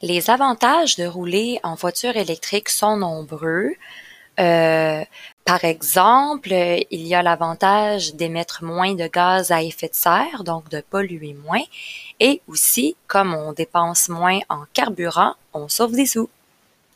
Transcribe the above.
Les avantages de rouler en voiture électrique sont nombreux. Euh, par exemple, il y a l'avantage d'émettre moins de gaz à effet de serre, donc de polluer moins. Et aussi, comme on dépense moins en carburant, on sauve des sous.